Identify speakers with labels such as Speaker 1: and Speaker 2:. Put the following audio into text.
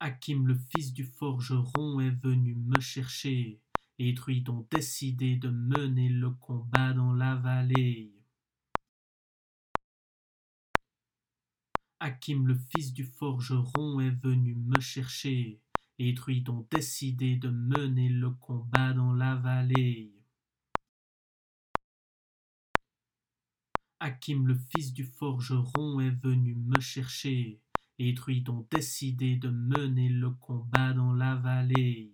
Speaker 1: Hakim le fils du forgeron est venu me chercher, les druides ont décidé de mener le combat dans la vallée. Hakim le fils du forgeron est venu me chercher, les druides ont décidé de mener le combat dans la vallée. Hakim le fils du forgeron est venu me chercher, les druides ont décidé de mener le combat dans la vallée?